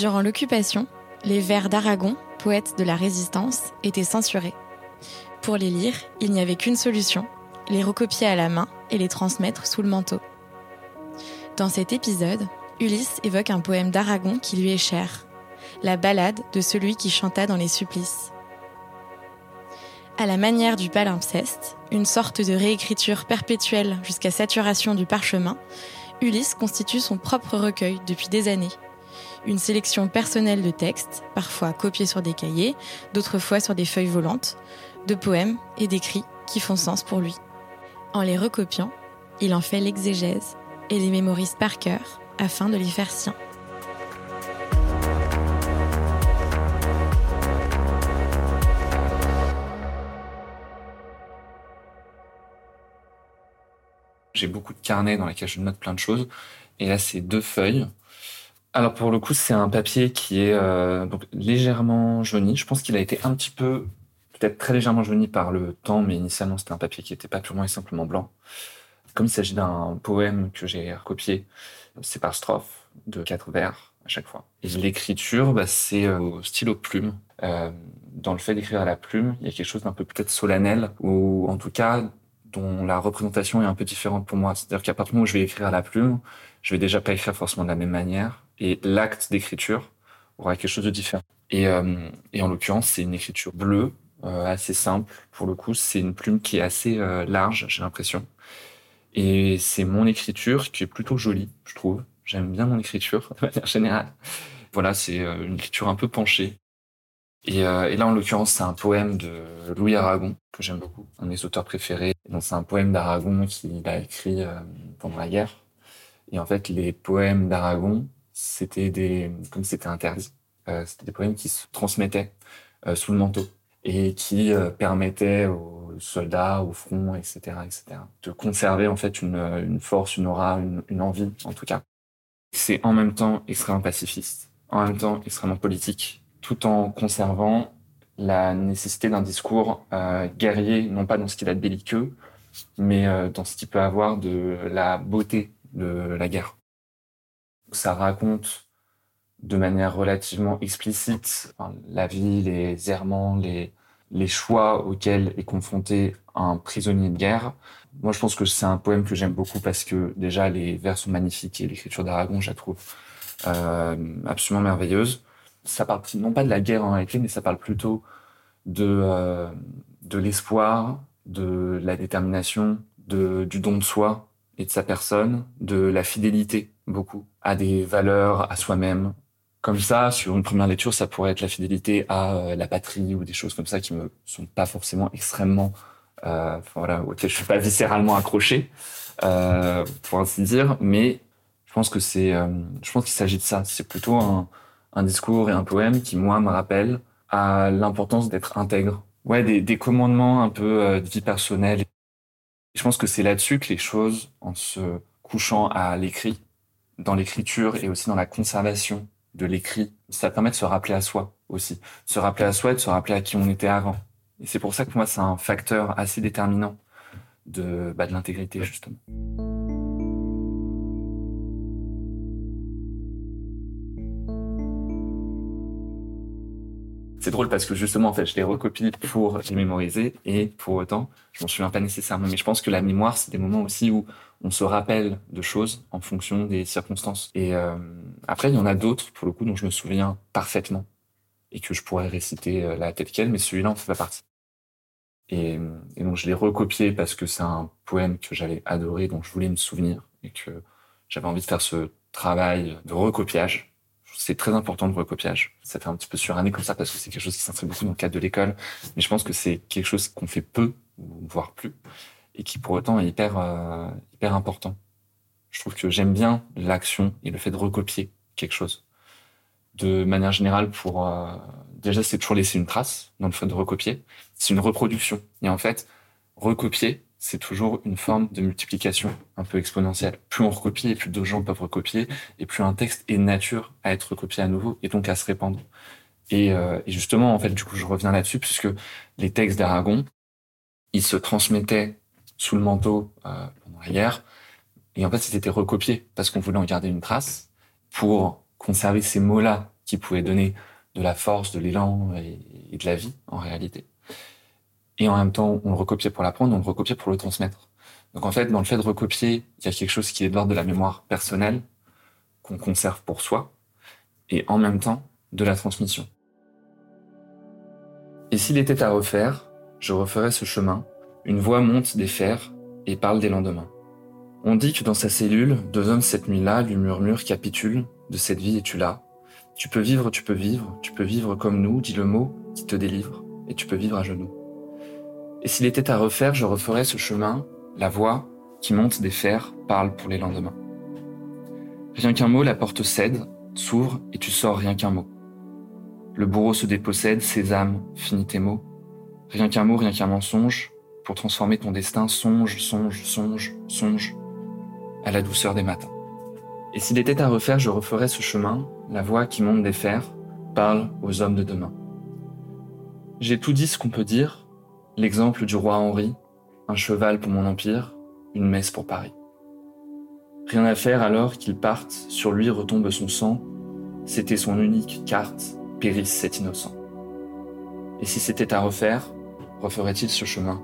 Durant l'occupation, les vers d'Aragon, poète de la résistance, étaient censurés. Pour les lire, il n'y avait qu'une solution, les recopier à la main et les transmettre sous le manteau. Dans cet épisode, Ulysse évoque un poème d'Aragon qui lui est cher, la ballade de celui qui chanta dans les supplices. À la manière du palimpseste, une sorte de réécriture perpétuelle jusqu'à saturation du parchemin, Ulysse constitue son propre recueil depuis des années. Une sélection personnelle de textes, parfois copiés sur des cahiers, d'autres fois sur des feuilles volantes, de poèmes et d'écrits qui font sens pour lui. En les recopiant, il en fait l'exégèse et les mémorise par cœur afin de les faire siens. J'ai beaucoup de carnets dans lesquels je note plein de choses. Et là, c'est deux feuilles. Alors pour le coup, c'est un papier qui est euh, donc légèrement jauni. Je pense qu'il a été un petit peu, peut-être très légèrement jauni par le temps, mais initialement c'était un papier qui n'était pas purement et simplement blanc. Comme il s'agit d'un poème que j'ai recopié, c'est par strophe de quatre vers à chaque fois. Et l'écriture, bah, c'est euh, au stylo plume. Euh, dans le fait d'écrire à la plume, il y a quelque chose d'un peu peut-être solennel, ou en tout cas dont la représentation est un peu différente pour moi. C'est-à-dire qu'à partir du moment où je vais écrire à la plume, je vais déjà pas écrire forcément de la même manière, et l'acte d'écriture aura quelque chose de différent. Et, euh, en l'occurrence, c'est une écriture bleue, euh, assez simple. Pour le coup, c'est une plume qui est assez euh, large, j'ai l'impression. Et c'est mon écriture qui est plutôt jolie, je trouve. J'aime bien mon écriture de manière générale. Voilà, c'est une écriture un peu penchée. Et, et là, en l'occurrence, c'est un poème de Louis Aragon que j'aime beaucoup, un de mes auteurs préférés. Donc, c'est un poème d'Aragon qu'il a écrit pendant la guerre. Et en fait, les poèmes d'Aragon, c'était des, comme c'était interdit, euh, c'était des poèmes qui se transmettaient euh, sous le manteau et qui euh, permettaient aux soldats, au front, etc., etc., de conserver en fait une, une force, une aura, une, une envie, en tout cas. C'est en même temps extrêmement pacifiste, en même temps extrêmement politique, tout en conservant la nécessité d'un discours guerrier, non pas dans ce qu'il a de belliqueux, mais dans ce qu'il peut avoir de la beauté de la guerre. Ça raconte de manière relativement explicite la vie, les errements, les, les choix auxquels est confronté un prisonnier de guerre. Moi, je pense que c'est un poème que j'aime beaucoup parce que déjà les vers sont magnifiques et l'écriture d'Aragon, je la trouve euh, absolument merveilleuse. Ça parle non pas de la guerre en réalité, mais ça parle plutôt de euh, de l'espoir, de la détermination, de du don de soi et de sa personne, de la fidélité beaucoup à des valeurs, à soi-même. Comme ça, sur une première lecture, ça pourrait être la fidélité à euh, la patrie ou des choses comme ça qui me sont pas forcément extrêmement, euh, voilà, auxquelles je suis pas viscéralement accroché, euh, pour ainsi dire. Mais je pense que c'est, je pense qu'il s'agit de ça. C'est plutôt un, discours et un poème qui moi me rappelle à l'importance d'être intègre. Ouais, des, commandements un peu de vie personnelle. Je pense que c'est là-dessus que les choses, en se couchant à l'écrit, dans l'écriture et aussi dans la conservation de l'écrit, ça permet de se rappeler à soi aussi. Se rappeler à soi et de se rappeler à qui on était avant. Et c'est pour ça que moi, c'est un facteur assez déterminant de, bah, de l'intégrité, justement. C'est drôle parce que justement, en fait, je les recopie pour les mémoriser et pour autant, je m'en souviens pas nécessairement. Mais je pense que la mémoire, c'est des moments aussi où on se rappelle de choses en fonction des circonstances. Et euh, après, il y en a d'autres, pour le coup, dont je me souviens parfaitement et que je pourrais réciter euh, la tête qu'elle, mais celui-là en fait pas partie. Et, donc, je l'ai recopié parce que c'est un poème que j'avais adoré, dont je voulais me souvenir et que j'avais envie de faire ce travail de recopiage c'est très important le recopiage. Ça fait un petit peu suranné comme ça parce que c'est quelque chose qui s'inscrit beaucoup dans le cadre de l'école. Mais je pense que c'est quelque chose qu'on fait peu, voire plus, et qui pour autant est hyper, euh, hyper important. Je trouve que j'aime bien l'action et le fait de recopier quelque chose. De manière générale, pour euh, déjà c'est toujours laisser une trace dans le fait de recopier. C'est une reproduction. Et en fait, recopier, c'est toujours une forme de multiplication un peu exponentielle. Plus on recopie et plus d'autres gens peuvent recopier, et plus un texte est nature à être recopié à nouveau et donc à se répandre. Et, euh, et justement, en fait, du coup, je reviens là-dessus puisque les textes d'Aragon, ils se transmettaient sous le manteau euh, et en fait, c'était recopié parce qu'on voulait en garder une trace pour conserver ces mots-là qui pouvait donner de la force, de l'élan et, de la vie en réalité. Et en même temps, on le recopiait pour l'apprendre, on le recopiait pour le transmettre. Donc en fait, dans le fait de recopier, il y a quelque chose qui est de l'ordre de la mémoire personnelle qu'on conserve pour soi, et en même temps de la transmission. Et s'il était à refaire, je referais ce chemin. Une voix monte des fers et parle des lendemains. On dit que dans sa cellule, deux hommes cette nuit-là lui murmurent capitule, de cette vie es-tu là Tu peux vivre, tu peux vivre, tu peux vivre comme nous, dis le mot qui te délivre, et tu peux vivre à genoux. Et s'il était à refaire, je referais ce chemin, la voix qui monte des fers parle pour les lendemains. Rien qu'un mot, la porte cède, s'ouvre et tu sors rien qu'un mot. Le bourreau se dépossède, sésame, finis tes mots. Rien qu'un mot, rien qu'un mensonge, pour transformer ton destin, songe, songe, songe, songe, à la douceur des matins. Et s'il était à refaire, je referais ce chemin, la voix qui monte des fers, parle aux hommes de demain. J'ai tout dit ce qu'on peut dire, l'exemple du roi Henri, un cheval pour mon empire, une messe pour Paris. Rien à faire alors qu'il parte, sur lui retombe son sang, c'était son unique carte, périsse cet innocent. Et si c'était à refaire, referait-il ce chemin?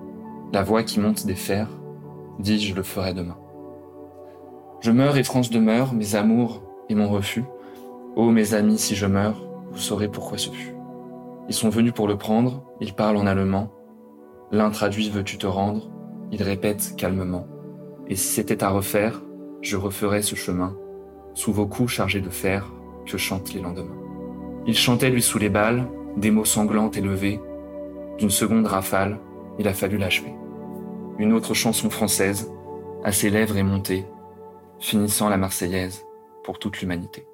La voix qui monte des fers, dis je le ferai demain. Je meurs et France demeure, mes amours et mon refus. Ô mes amis, si je meurs, vous saurez pourquoi ce fut. Ils sont venus pour le prendre, ils parlent en allemand. L'un traduit veux-tu te rendre, il répète calmement. Et si c'était à refaire, je referais ce chemin, sous vos coups chargés de fer, que chantent les lendemains. Il chantait lui sous les balles, des mots sanglants élevés. D'une seconde rafale, il a fallu l'achever. Une autre chanson française, à ses lèvres est montée, finissant la Marseillaise pour toute l'humanité.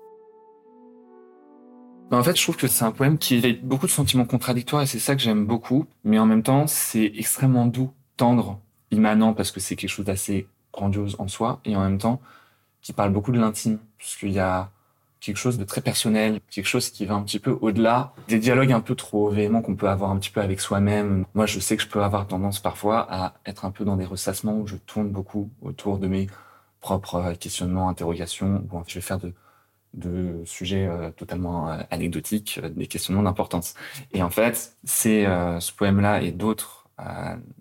Ben, en fait, je trouve que c'est un poème qui a beaucoup de sentiments contradictoires et c'est ça que j'aime beaucoup. Mais en même temps, c'est extrêmement doux, tendre, immanent parce que c'est quelque chose d'assez grandiose en soi et en même temps qui parle beaucoup de l'intime puisqu'il y a quelque chose de très personnel, quelque chose qui va un petit peu au-delà des dialogues un peu trop véhéments qu'on peut avoir un petit peu avec soi-même. Moi, je sais que je peux avoir tendance parfois à être un peu dans des ressassements où je tourne beaucoup autour de mes propres euh, questionnements, interrogations, où je vais faire de, de sujets euh, totalement euh, anecdotiques, des questionnements d'importance. Et en fait, c'est ce poème-là et d'autres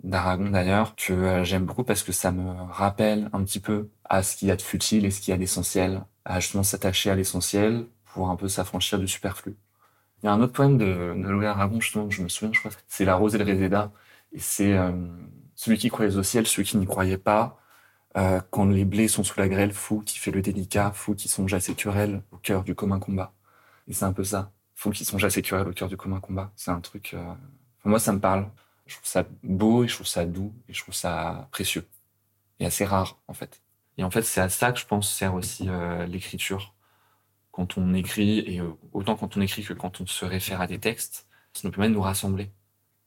d'Aragon d'ailleurs que j'aime beaucoup parce que ça me rappelle un petit peu à ce qu'il y a de futile et ce qu'il y a d'essentiel, à justement s'attacher à l'essentiel pour un peu s'affranchir du superflu. Il y a un autre poème de, de Louis Aragon, justement, que je me souviens, je crois, c'est La Rose et le Réséda. Et c'est celui qui croyait au ciel, celui qui n'y croyait pas, euh, quand les blés sont sous la grêle, fou qui fait le délicat, fou qui songe à querelles au cœur du commun combat. Et c'est un peu ça. Fou qui songe à querelles au cœur du commun combat. C'est un truc. Euh... moi, ça me parle. Je trouve ça beau et je trouve ça doux et je trouve ça précieux et assez rare en fait. Et en fait, c'est à ça que je pense sert aussi euh, l'écriture. Quand on écrit, et euh, autant quand on écrit que quand on se réfère à des textes, ça nous permet de nous rassembler.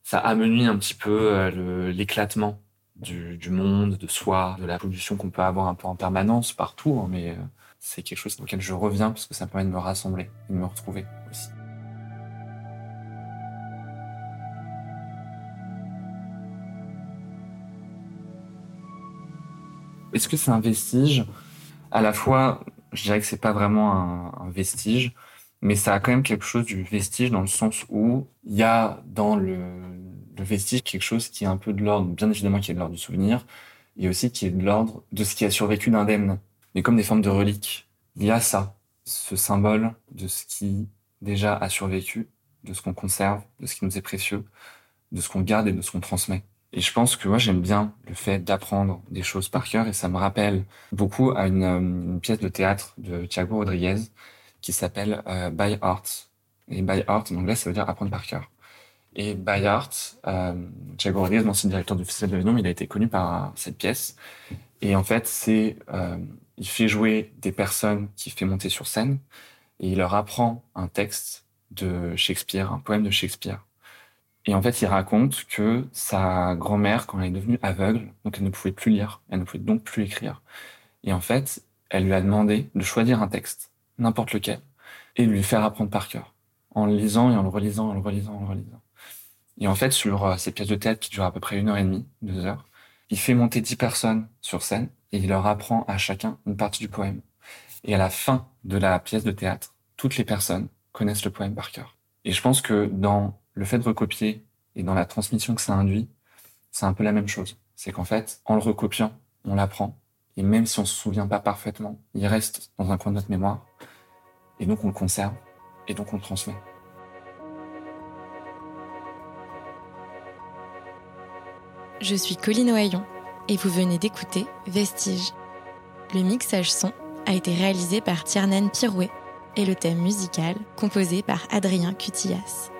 Ça amenuit un petit peu euh, l'éclatement du, monde, de soi, de la pollution qu'on peut avoir un peu en permanence partout, hein, mais euh, c'est quelque chose auquel je reviens parce que ça me permet de me rassembler de me retrouver aussi. Est-ce que c'est un vestige? À la fois, je dirais que c'est pas vraiment un, un, vestige, mais ça a quand même quelque chose du vestige dans le sens où il y a dans le, le vestige, quelque chose qui est un peu de l'ordre, bien évidemment qui est de l'ordre du souvenir, et aussi qui est de l'ordre de ce qui a survécu d'indemne. Mais comme des formes de reliques, il y a ça, ce symbole de ce qui déjà a survécu, de ce qu'on conserve, de ce qui nous est précieux, de ce qu'on garde et de ce qu'on transmet. Et je pense que moi j'aime bien le fait d'apprendre des choses par cœur et ça me rappelle beaucoup à une, une pièce de théâtre de Thiago Rodriguez qui s'appelle euh, By Art. Et By Art en anglais ça veut dire apprendre par cœur. Et Bayard, euh, Thiago Rodriguez, ancien directeur du Festival de Avignon, il a été connu par cette pièce. Et en fait, c'est, euh, il fait jouer des personnes qui fait monter sur scène et il leur apprend un texte de Shakespeare, un poème de Shakespeare. Et en fait, il raconte que sa grand-mère, quand elle est devenue aveugle, donc elle ne pouvait plus lire, elle ne pouvait donc plus écrire. Et en fait, elle lui a demandé de choisir un texte, n'importe lequel, et de lui faire apprendre par cœur, en le lisant et en le relisant, en le relisant, en le relisant. Et en fait, sur euh, ces pièces de théâtre qui durent à peu près une heure et demie, deux heures, il fait monter dix personnes sur scène et il leur apprend à chacun une partie du poème. Et à la fin de la pièce de théâtre, toutes les personnes connaissent le poème par cœur. Et je pense que dans le fait de recopier et dans la transmission que ça induit, c'est un peu la même chose. C'est qu'en fait, en le recopiant, on l'apprend. Et même si on se souvient pas parfaitement, il reste dans un coin de notre mémoire. Et donc on le conserve. Et donc on le transmet. Je suis Colline Ohaillon et vous venez d'écouter Vestige. Le mixage son a été réalisé par Tiernan Pirouet et le thème musical composé par Adrien Cutillas.